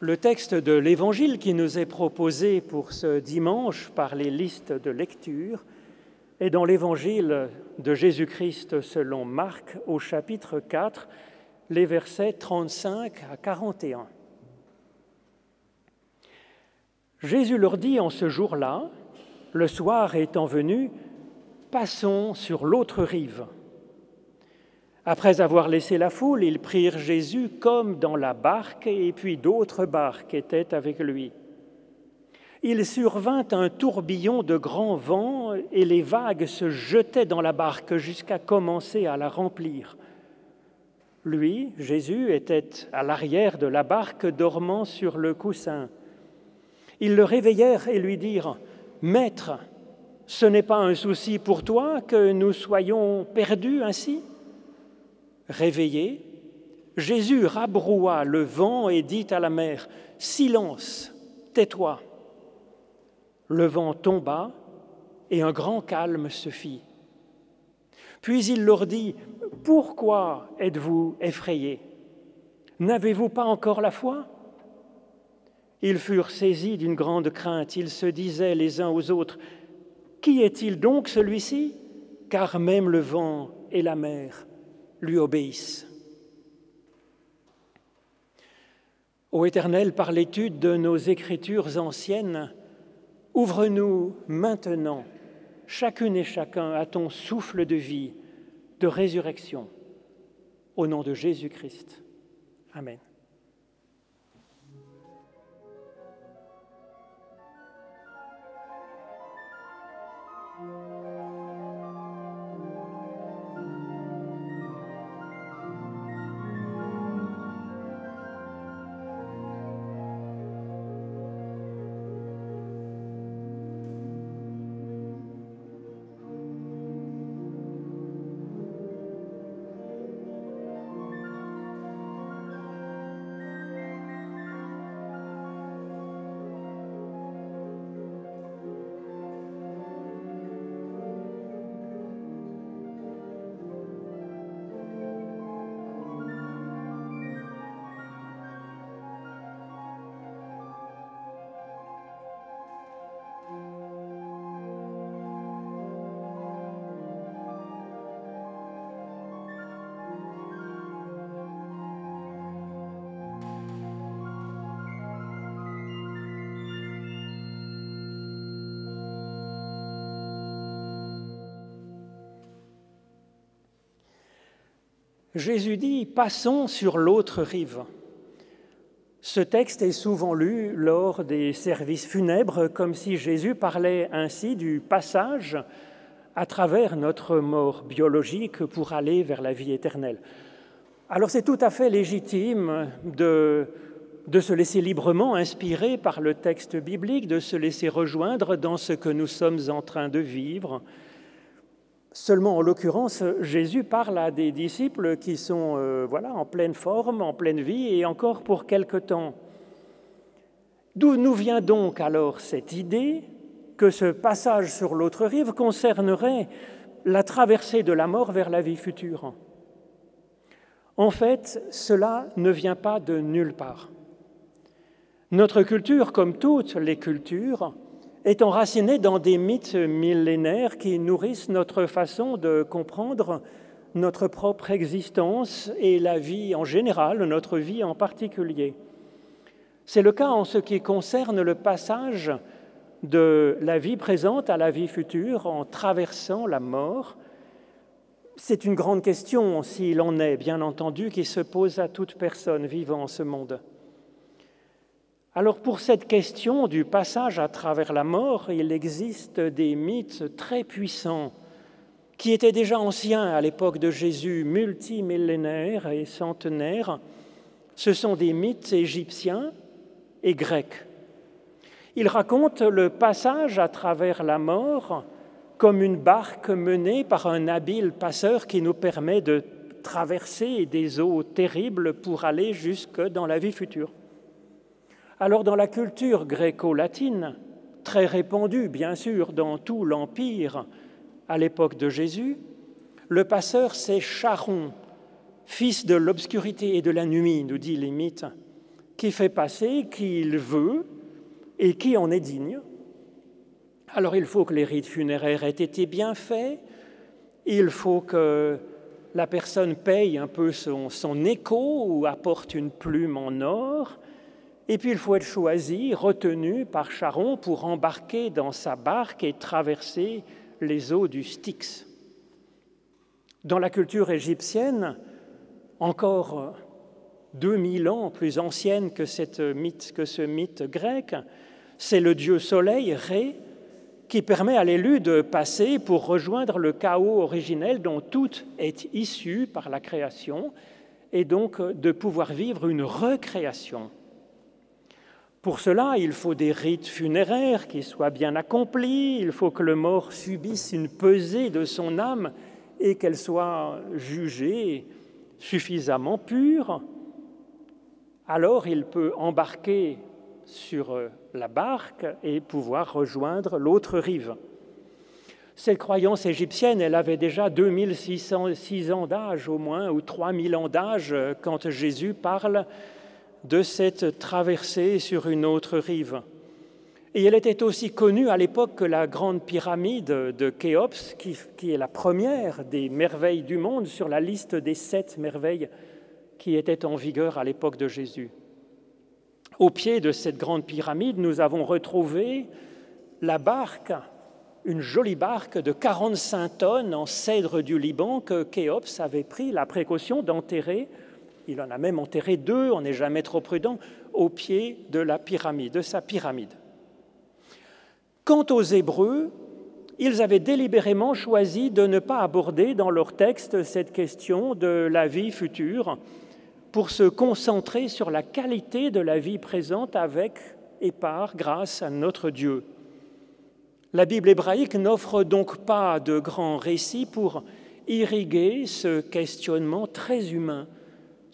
Le texte de l'Évangile qui nous est proposé pour ce dimanche par les listes de lecture est dans l'Évangile de Jésus-Christ selon Marc au chapitre 4, les versets 35 à 41. Jésus leur dit en ce jour-là, le soir étant venu, passons sur l'autre rive. Après avoir laissé la foule, ils prirent Jésus comme dans la barque, et puis d'autres barques étaient avec lui. Il survint un tourbillon de grand vent, et les vagues se jetaient dans la barque jusqu'à commencer à la remplir. Lui, Jésus, était à l'arrière de la barque, dormant sur le coussin. Ils le réveillèrent et lui dirent, Maître, ce n'est pas un souci pour toi que nous soyons perdus ainsi? Réveillé, Jésus rabroua le vent et dit à la mer, Silence, tais-toi. Le vent tomba et un grand calme se fit. Puis il leur dit, Pourquoi êtes-vous effrayés? N'avez-vous pas encore la foi? Ils furent saisis d'une grande crainte, ils se disaient les uns aux autres, Qui est-il donc celui-ci? Car même le vent et la mer lui obéissent. Ô Éternel, par l'étude de nos écritures anciennes, ouvre-nous maintenant, chacune et chacun, à ton souffle de vie, de résurrection, au nom de Jésus-Christ. Amen. Jésus dit Passons sur l'autre rive. Ce texte est souvent lu lors des services funèbres comme si Jésus parlait ainsi du passage à travers notre mort biologique pour aller vers la vie éternelle. Alors c'est tout à fait légitime de, de se laisser librement inspirer par le texte biblique, de se laisser rejoindre dans ce que nous sommes en train de vivre, Seulement, en l'occurrence, Jésus parle à des disciples qui sont euh, voilà, en pleine forme, en pleine vie, et encore pour quelque temps. D'où nous vient donc alors cette idée que ce passage sur l'autre rive concernerait la traversée de la mort vers la vie future? En fait, cela ne vient pas de nulle part. Notre culture, comme toutes les cultures, est enraciné dans des mythes millénaires qui nourrissent notre façon de comprendre notre propre existence et la vie en général, notre vie en particulier. C'est le cas en ce qui concerne le passage de la vie présente à la vie future en traversant la mort. C'est une grande question, s'il en est, bien entendu, qui se pose à toute personne vivant en ce monde. Alors pour cette question du passage à travers la mort, il existe des mythes très puissants qui étaient déjà anciens à l'époque de Jésus, multimillénaires et centenaires. Ce sont des mythes égyptiens et grecs. Ils racontent le passage à travers la mort comme une barque menée par un habile passeur qui nous permet de traverser des eaux terribles pour aller jusque dans la vie future. Alors dans la culture gréco-latine, très répandue bien sûr dans tout l'Empire à l'époque de Jésus, le passeur c'est Charon, fils de l'obscurité et de la nuit, nous dit mythes. qui fait passer qui il veut et qui en est digne. Alors il faut que les rites funéraires aient été bien faits, il faut que la personne paye un peu son, son écho ou apporte une plume en or, et puis il faut être choisi, retenu par Charon pour embarquer dans sa barque et traverser les eaux du Styx. Dans la culture égyptienne, encore 2000 ans plus ancienne que, ce mythe grec, c'est le dieu soleil, Ré, qui permet à l'élu de passer pour rejoindre le chaos originel dont tout est issu par la création et donc de pouvoir vivre une recréation. Pour cela, il faut des rites funéraires qui soient bien accomplis, il faut que le mort subisse une pesée de son âme et qu'elle soit jugée suffisamment pure. Alors il peut embarquer sur la barque et pouvoir rejoindre l'autre rive. Cette croyance égyptienne, elle avait déjà 2606 ans d'âge au moins, ou 3000 ans d'âge, quand Jésus parle de cette traversée sur une autre rive. Et elle était aussi connue à l'époque que la grande pyramide de Khéops, qui, est la première des merveilles du monde sur la liste des sept merveilles qui étaient en vigueur à l'époque de Jésus. Au pied de cette grande pyramide, nous avons retrouvé la barque, une jolie barque de 45 tonnes en cèdre du Liban que Khéops avait pris la précaution d'enterrer il en a même enterré deux, on n'est jamais trop prudent, au pied de la pyramide, de sa pyramide. Quant aux Hébreux, ils avaient délibérément choisi de ne pas aborder dans leur texte cette question de la vie future pour se concentrer sur la qualité de la vie présente avec et par grâce à notre Dieu. La Bible hébraïque n'offre donc pas de grands récits pour irriguer ce questionnement très humain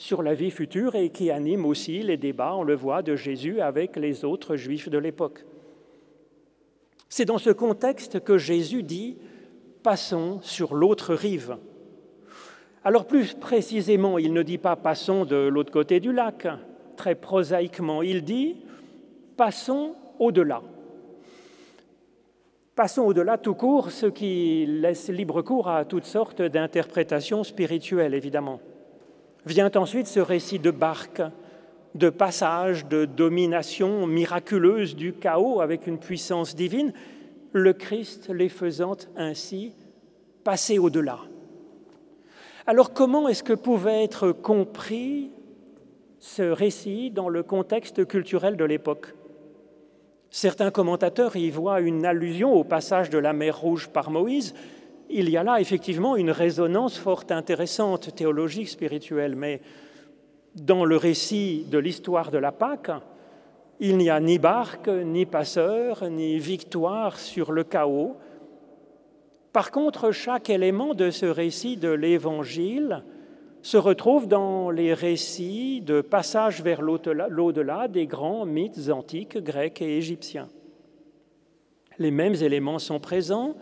sur la vie future et qui anime aussi les débats, on le voit, de Jésus avec les autres juifs de l'époque. C'est dans ce contexte que Jésus dit Passons sur l'autre rive. Alors plus précisément, il ne dit pas passons de l'autre côté du lac, très prosaïquement, il dit passons au-delà. Passons au-delà tout court, ce qui laisse libre cours à toutes sortes d'interprétations spirituelles, évidemment. Vient ensuite ce récit de barque, de passage, de domination miraculeuse du chaos avec une puissance divine, le Christ les faisant ainsi passer au-delà. Alors comment est-ce que pouvait être compris ce récit dans le contexte culturel de l'époque? Certains commentateurs y voient une allusion au passage de la mer Rouge par Moïse, il y a là effectivement une résonance fort intéressante, théologique, spirituelle, mais dans le récit de l'histoire de la Pâque, il n'y a ni barque, ni passeur, ni victoire sur le chaos. Par contre, chaque élément de ce récit de l'Évangile se retrouve dans les récits de passage vers l'au-delà des grands mythes antiques grecs et égyptiens. Les mêmes éléments sont présents,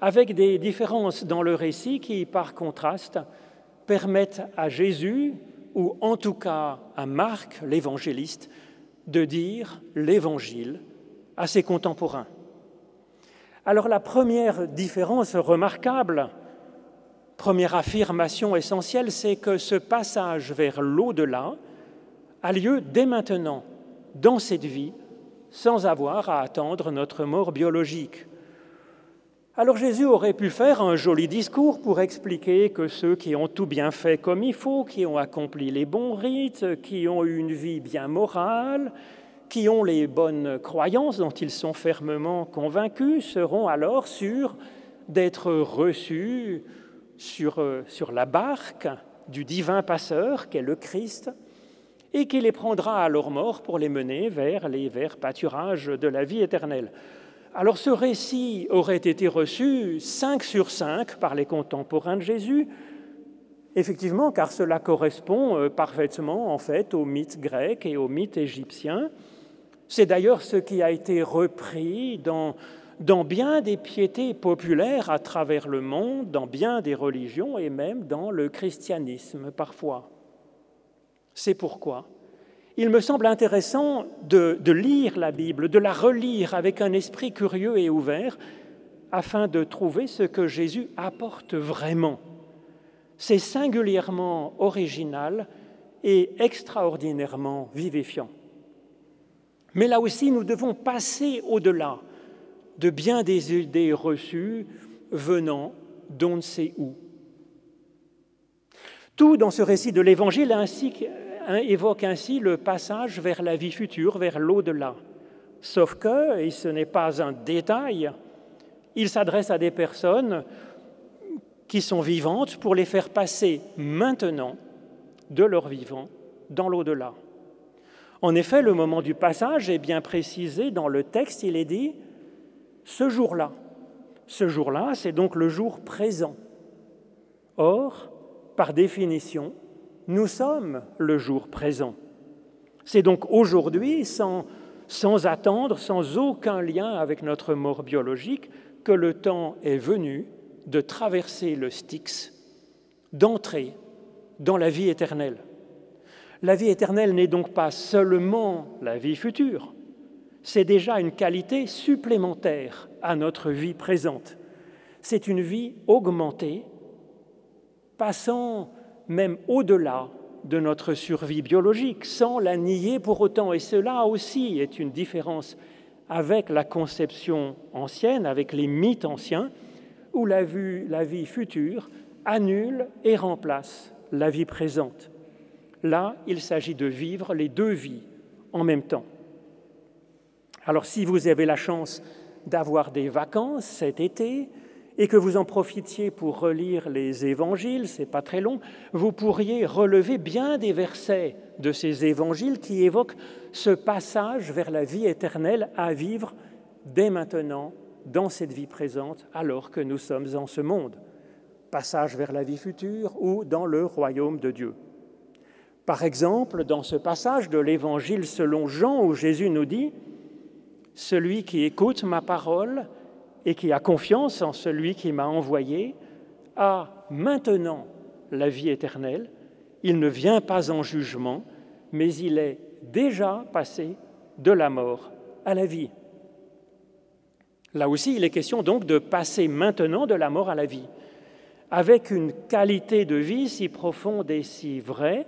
avec des différences dans le récit qui, par contraste, permettent à Jésus, ou en tout cas à Marc, l'évangéliste, de dire l'évangile à ses contemporains. Alors la première différence remarquable, première affirmation essentielle, c'est que ce passage vers l'au-delà a lieu dès maintenant, dans cette vie, sans avoir à attendre notre mort biologique. Alors Jésus aurait pu faire un joli discours pour expliquer que ceux qui ont tout bien fait comme il faut, qui ont accompli les bons rites, qui ont eu une vie bien morale, qui ont les bonnes croyances dont ils sont fermement convaincus, seront alors sûrs d'être reçus sur, euh, sur la barque du divin passeur qu'est le Christ, et qui les prendra à leur mort pour les mener vers les verts pâturages de la vie éternelle. Alors ce récit aurait été reçu 5 sur 5 par les contemporains de Jésus, effectivement, car cela correspond euh, parfaitement en fait au mythe grec et au mythe égyptien. C'est d'ailleurs ce qui a été repris dans, dans bien des piétés populaires à travers le monde, dans bien des religions et même dans le christianisme parfois. C'est pourquoi il me semble intéressant de, lire la Bible, de la relire avec un esprit curieux et ouvert, afin de trouver ce que Jésus apporte vraiment. C'est singulièrement original et extraordinairement vivifiant. Mais là aussi, nous devons passer au-delà de bien des idées reçues venant d'on ne sait où. Tout dans ce récit de l'Évangile évoque ainsi le passage vers la vie future, vers l'au-delà. Sauf que, et ce n'est pas un détail, il s'adresse à des personnes qui sont vivantes pour les faire passer maintenant de leur vivant dans l'au-delà. En effet, le moment du passage est bien précisé dans le texte, il est dit ce jour-là. Ce jour-là, c'est donc le jour présent. Or, par définition, nous sommes le jour présent. C'est donc aujourd'hui, sans, attendre, sans aucun lien avec notre mort biologique, que le temps est venu de traverser le Styx, d'entrer dans la vie éternelle. La vie éternelle n'est donc pas seulement la vie future, c'est déjà une qualité supplémentaire à notre vie présente. C'est une vie augmentée, passant même au-delà de notre survie biologique, sans la nier pour autant. Et cela aussi est une différence avec la conception ancienne, avec les mythes anciens, où la, la vie future annule et remplace la vie présente. Là, il s'agit de vivre les deux vies en même temps. Alors si vous avez la chance d'avoir des vacances cet été et que vous en profitiez pour relire les évangiles, c'est pas très long, vous pourriez relever bien des versets de ces évangiles qui évoquent ce passage vers la vie éternelle à vivre dès maintenant dans cette vie présente alors que nous sommes en ce monde. Passage vers la vie future ou dans le royaume de Dieu. Par exemple, dans ce passage de l'Évangile selon Jean où Jésus nous dit, Celui qui écoute ma parole et qui a confiance en celui qui m'a envoyé a maintenant la vie éternelle. Il ne vient pas en jugement, mais il est déjà passé de la mort à la vie. Là aussi, il est question donc de passer maintenant de la mort à la vie, avec une qualité de vie si profonde et si vraie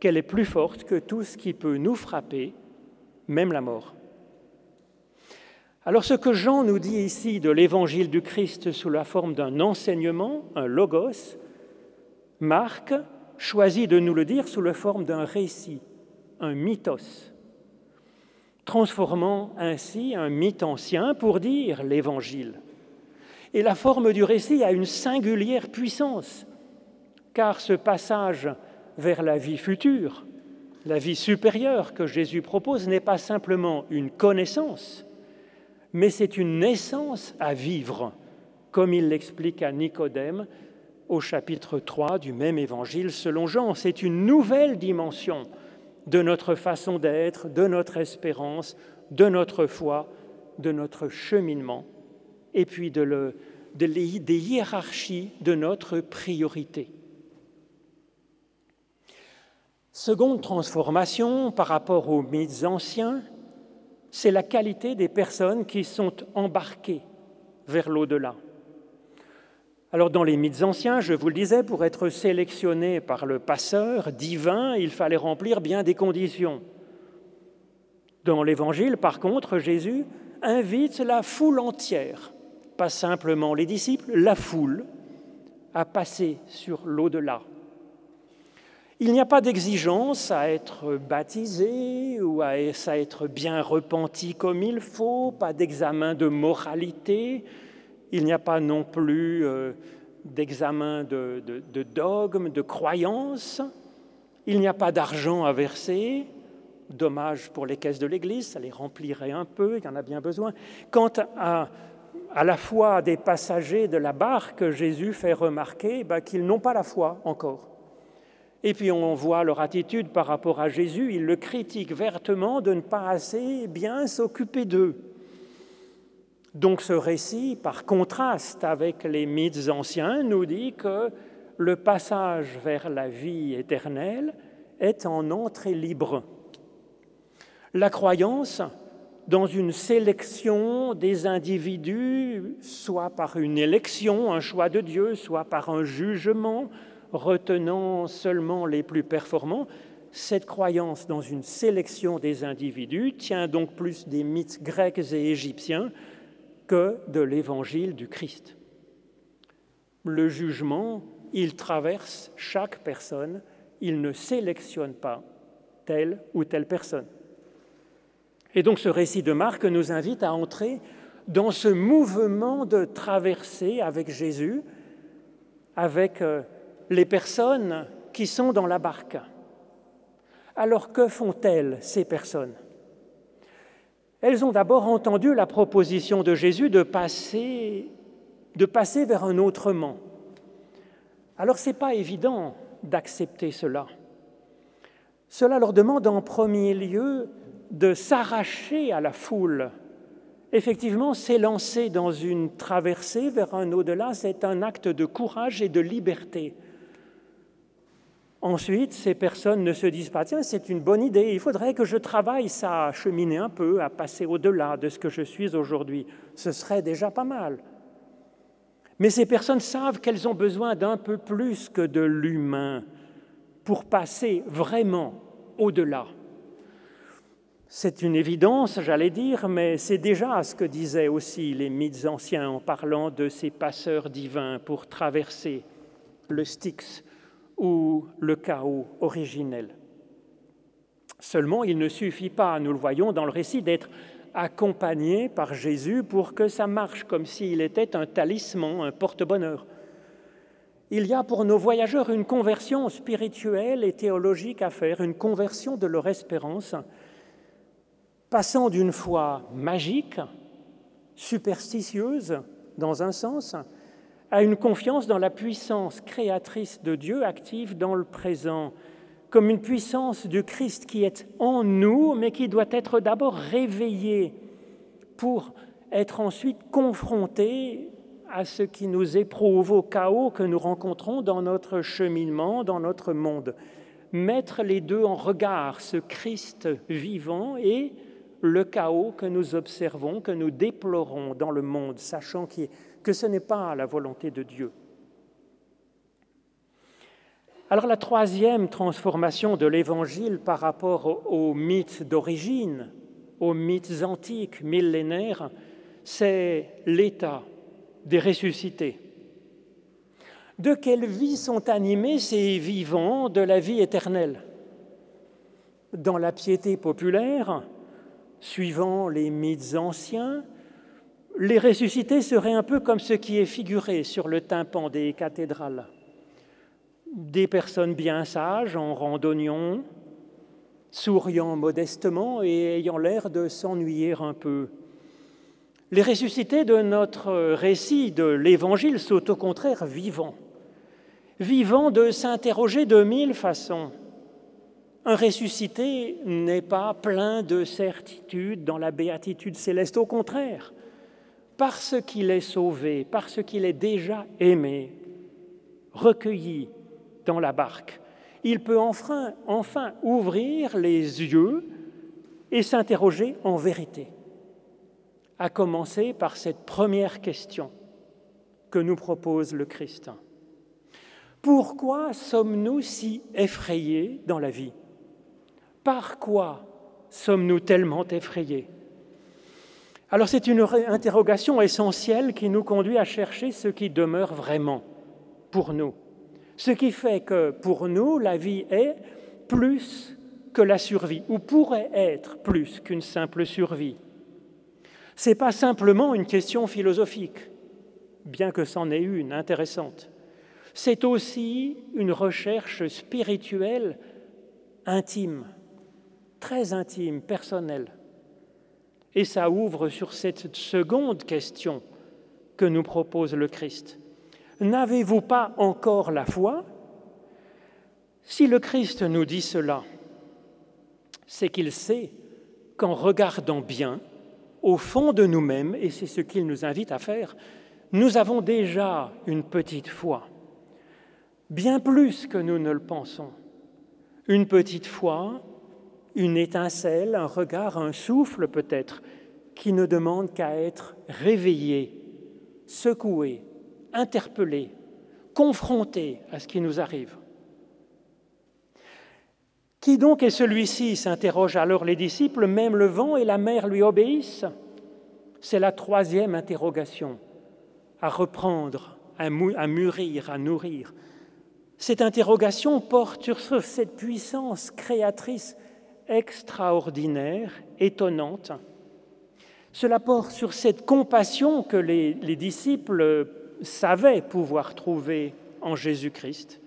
qu'elle est plus forte que tout ce qui peut nous frapper, même la mort. Alors ce que Jean nous dit ici de l'évangile du Christ sous la forme d'un enseignement, un logos, Marc choisit de nous le dire sous la forme d'un récit, un mythos, transformant ainsi un mythe ancien pour dire l'évangile. Et la forme du récit a une singulière puissance, car ce passage vers la vie future, la vie supérieure que Jésus propose n'est pas simplement une connaissance, mais c'est une naissance à vivre, comme il l'explique à Nicodème au chapitre 3 du même évangile selon Jean. C'est une nouvelle dimension de notre façon d'être, de notre espérance, de notre foi, de notre cheminement, et puis de des hiérarchies de notre priorité. Seconde transformation par rapport aux mythes anciens, c'est la qualité des personnes qui sont embarquées vers l'au-delà. Alors dans les mythes anciens, je vous le disais, pour être sélectionné par le passeur divin, il fallait remplir bien des conditions. Dans l'Évangile, par contre, Jésus invite la foule entière, pas simplement les disciples, la foule, à passer sur l'au-delà. Il n'y a pas d'exigence à être baptisé ou à être bien repenti comme il faut, pas d'examen de moralité, il n'y a pas non plus euh, d'examen de, dogme, de croyance, il n'y a pas d'argent à verser, dommage pour les caisses de l'Église, ça les remplirait un peu, il y en a bien besoin. Quant à, la foi des passagers de la barque, Jésus fait remarquer ben, qu'ils n'ont pas la foi encore. Et puis on voit leur attitude par rapport à Jésus, ils le critiquent vertement de ne pas assez bien s'occuper d'eux. Donc ce récit, par contraste avec les mythes anciens, nous dit que le passage vers la vie éternelle est en entrée libre La croyance dans une sélection des individus, soit par une élection, un choix de Dieu, soit par un jugement, retenant seulement les plus performants, cette croyance dans une sélection des individus tient donc plus des mythes grecs et égyptiens que de l'évangile du Christ. Le jugement, il traverse chaque personne, il ne sélectionne pas telle ou telle personne. Et donc ce récit de Marc nous invite à entrer dans ce mouvement de traversée avec Jésus, avec euh, les personnes qui sont dans la barque. Alors que font-elles, ces personnes? Elles ont d'abord entendu la proposition de Jésus de passer, de passer vers un autrement. Alors ce n'est pas évident d'accepter cela. Cela leur demande en premier lieu de s'arracher à la foule. Effectivement, s'élancer dans une traversée vers un au-delà, c'est un acte de courage et de liberté. Ensuite, ces personnes ne se disent pas, tiens, c'est une bonne idée, il faudrait que je travaille ça, à cheminer un peu, à passer au-delà de ce que je suis aujourd'hui. Ce serait déjà pas mal. Mais ces personnes savent qu'elles ont besoin d'un peu plus que de l'humain pour passer vraiment au-delà. C'est une évidence, j'allais dire, mais c'est déjà ce que disaient aussi les mythes anciens en parlant de ces passeurs divins pour traverser le Styx ou le chaos originel. Seulement, il ne suffit pas, nous le voyons dans le récit, d'être accompagné par Jésus pour que ça marche comme s'il était un talisman, un porte-bonheur. Il y a pour nos voyageurs une conversion spirituelle et théologique à faire, une conversion de leur espérance passant d'une foi magique, superstitieuse dans un sens, à une confiance dans la puissance créatrice de Dieu active dans le présent, comme une puissance du Christ qui est en nous, mais qui doit être d'abord réveillée pour être ensuite confrontée à ce qui nous éprouve, au chaos que nous rencontrons dans notre cheminement, dans notre monde. Mettre les deux en regard, ce Christ vivant et le chaos que nous observons, que nous déplorons dans le monde, sachant que ce n'est pas la volonté de Dieu. Alors la troisième transformation de l'Évangile par rapport aux mythes d'origine, aux mythes antiques, millénaires, c'est l'état des ressuscités. De quelle vie sont animés ces vivants de la vie éternelle? Dans la piété populaire, Suivant les mythes anciens, les ressuscités seraient un peu comme ce qui est figuré sur le tympan des cathédrales. Des personnes bien sages, en randonnion, souriant modestement et ayant l'air de s'ennuyer un peu. Les ressuscités de notre récit de l'Évangile sont au contraire vivants, vivants de s'interroger de mille façons un ressuscité n'est pas plein de certitude dans la béatitude céleste, au contraire, parce qu'il est sauvé, parce qu'il est déjà aimé, recueilli dans la barque, il peut enfin, ouvrir les yeux et s'interroger en vérité, à commencer par cette première question que nous propose le Christ. Pourquoi sommes-nous si effrayés dans la vie? Par quoi sommes-nous tellement effrayés? Alors c'est une interrogation essentielle qui nous conduit à chercher ce qui demeure vraiment pour nous. Ce qui fait que pour nous, la vie est plus que la survie, ou pourrait être plus qu'une simple survie. Ce n'est pas simplement une question philosophique, bien que c'en ait une intéressante. C'est aussi une recherche spirituelle intime très intime, personnel. Et ça ouvre sur cette seconde question que nous propose le Christ. N'avez-vous pas encore la foi? Si le Christ nous dit cela, c'est qu'il sait qu'en regardant bien, au fond de nous-mêmes, et c'est ce qu'il nous invite à faire, nous avons déjà une petite foi, bien plus que nous ne le pensons. Une petite foi une étincelle, un regard, un souffle peut-être, qui ne demande qu'à être réveillé, secoué, interpellé, confronté à ce qui nous arrive. Qui donc est celui-ci s'interrogent alors les disciples. Même le vent et la mer lui obéissent C'est la troisième interrogation à reprendre, à mûrir, à nourrir. Cette interrogation porte sur cette puissance créatrice extraordinaire, étonnante. Cela porte sur cette compassion que les, les disciples savaient pouvoir trouver en Jésus-Christ.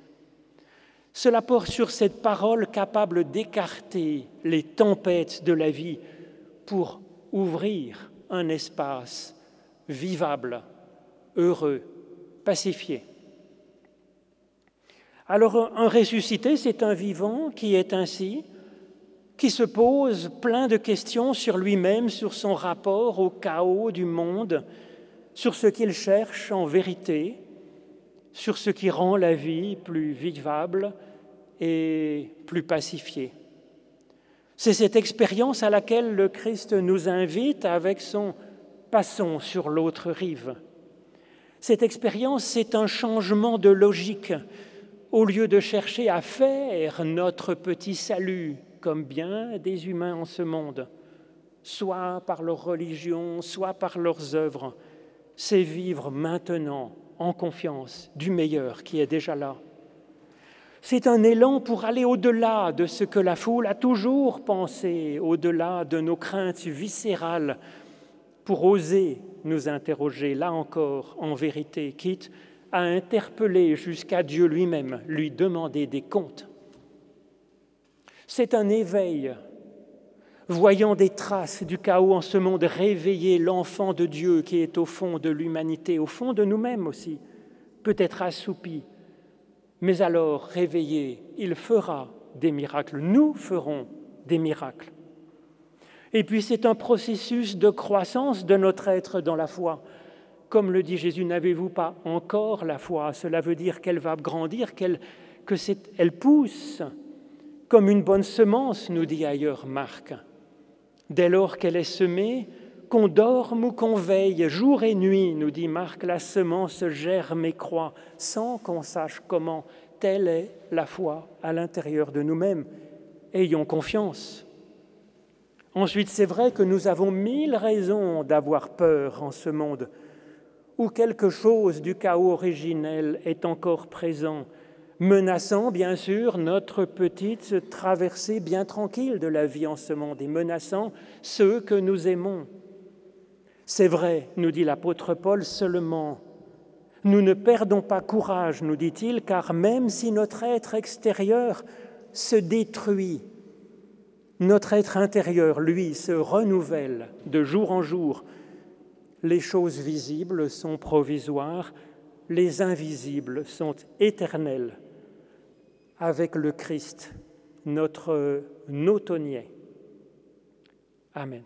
Cela porte sur cette parole capable d'écarter les tempêtes de la vie pour ouvrir un espace vivable, heureux, pacifié. Alors un ressuscité, c'est un vivant qui est ainsi, qui se pose plein de questions sur lui-même, sur son rapport au chaos du monde, sur ce qu'il cherche en vérité, sur ce qui rend la vie plus vivable et plus pacifiée. C'est cette expérience à laquelle le Christ nous invite avec son Passons sur l'autre rive. Cette expérience, c'est un changement de logique. Au lieu de chercher à faire notre petit salut, comme bien des humains en ce monde, soit par leur religion, soit par leurs œuvres, c'est vivre maintenant en confiance du meilleur qui est déjà là. C'est un élan pour aller au-delà de ce que la foule a toujours pensé, au-delà de nos craintes viscérales, pour oser nous interroger, là encore, en vérité, quitte à interpeller jusqu'à Dieu lui-même, lui demander des comptes. C'est un éveil, voyant des traces du chaos en ce monde, réveiller l'enfant de Dieu qui est au fond de l'humanité, au fond de nous-mêmes aussi, peut-être assoupi, mais alors réveillé, il fera des miracles, nous ferons des miracles. Et puis c'est un processus de croissance de notre être dans la foi. Comme le dit Jésus, n'avez-vous pas encore la foi? Cela veut dire qu'elle va grandir, qu'elle que elle pousse comme une bonne semence, nous dit ailleurs Marc. Dès lors qu'elle est semée, qu'on dorme ou qu'on veille, jour et nuit, nous dit Marc, la semence germe et croît, sans qu'on sache comment. Telle est la foi à l'intérieur de nous-mêmes. Ayons confiance. Ensuite, c'est vrai que nous avons mille raisons d'avoir peur en ce monde, où quelque chose du chaos originel est encore présent, menaçant bien sûr notre petite traversée bien tranquille de la vie en ce monde et menaçant ceux que nous aimons. C'est vrai, nous dit l'apôtre Paul, seulement nous ne perdons pas courage, nous dit-il, car même si notre être extérieur se détruit, notre être intérieur, lui, se renouvelle de jour en jour. Les choses visibles sont provisoires, les invisibles sont éternelles. Avec le Christ, notre nautonnier. Amen.